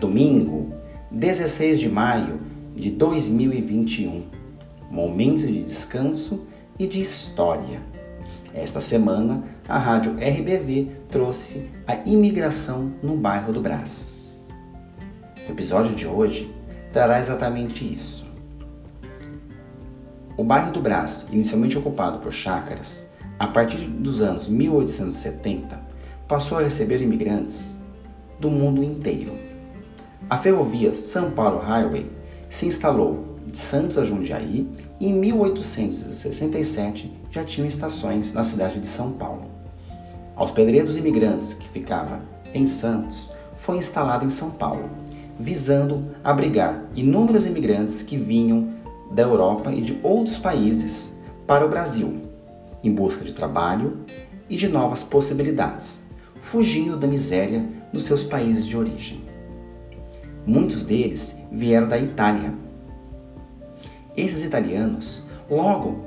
Domingo, 16 de maio de 2021. Momento de descanso e de história. Esta semana, a rádio RBV trouxe a imigração no bairro do Brás. O episódio de hoje trará exatamente isso. O bairro do Brás, inicialmente ocupado por chácaras, a partir dos anos 1870, passou a receber imigrantes do mundo inteiro. A ferrovia São Paulo Highway se instalou de Santos a Jundiaí e em 1867 já tinham estações na cidade de São Paulo. Aos pedreiros imigrantes que ficava em Santos foi instalada em São Paulo, visando abrigar inúmeros imigrantes que vinham da Europa e de outros países para o Brasil, em busca de trabalho e de novas possibilidades, fugindo da miséria nos seus países de origem. Muitos deles vieram da Itália. Esses italianos, logo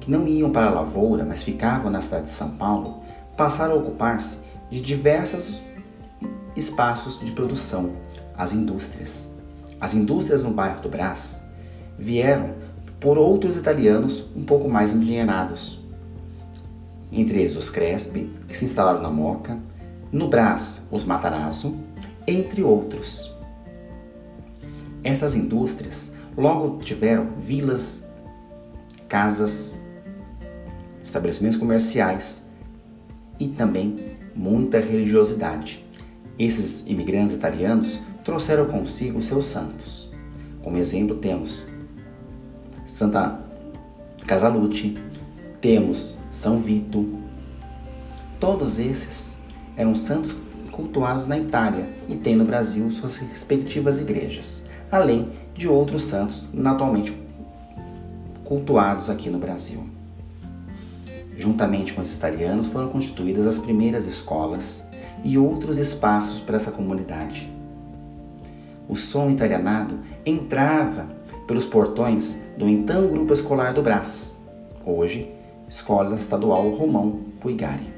que não iam para a lavoura, mas ficavam na cidade de São Paulo, passaram a ocupar-se de diversos espaços de produção, as indústrias. As indústrias no bairro do Brás vieram por outros italianos um pouco mais endinheirados. Entre eles os Crespi, que se instalaram na Moca, no Brás, os Matarazzo, entre outros. Essas indústrias logo tiveram vilas, casas, estabelecimentos comerciais e também muita religiosidade. Esses imigrantes italianos trouxeram consigo seus santos. Como exemplo, temos Santa Casalute, temos São Vito. Todos esses eram santos cultuados na Itália e têm no Brasil suas respectivas igrejas, além de outros santos atualmente cultuados aqui no Brasil. Juntamente com os italianos foram constituídas as primeiras escolas e outros espaços para essa comunidade. O som italianado entrava pelos portões do então Grupo Escolar do Brás, hoje Escola Estadual Romão Puigari.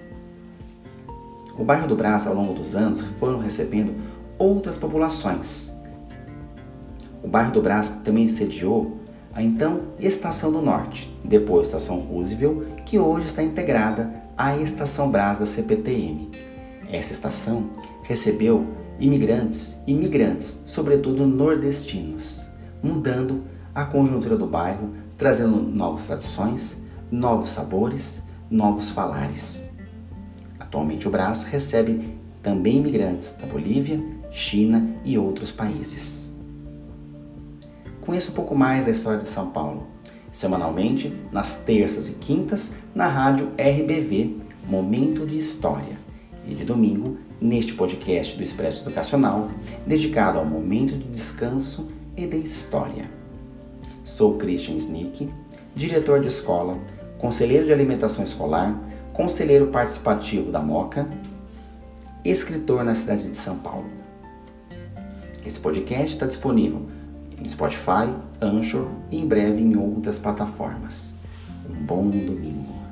O bairro do Brás, ao longo dos anos, foram recebendo outras populações. O bairro do Brás também sediou a então Estação do Norte, depois Estação Roosevelt, que hoje está integrada à Estação Brás da CPTM. Essa estação recebeu imigrantes e migrantes, sobretudo nordestinos mudando a conjuntura do bairro, trazendo novas tradições, novos sabores, novos falares. Atualmente o Brás recebe também imigrantes da Bolívia, China e outros países. Conheça um pouco mais da história de São Paulo, semanalmente, nas terças e quintas, na rádio RBV, Momento de História, e de domingo, neste podcast do Expresso Educacional, dedicado ao momento de descanso e de História. Sou Christian Snick, diretor de escola, conselheiro de alimentação escolar, conselheiro participativo da MOCA, escritor na cidade de São Paulo. Esse podcast está disponível em Spotify, Anchor e em breve em outras plataformas. Um bom domingo.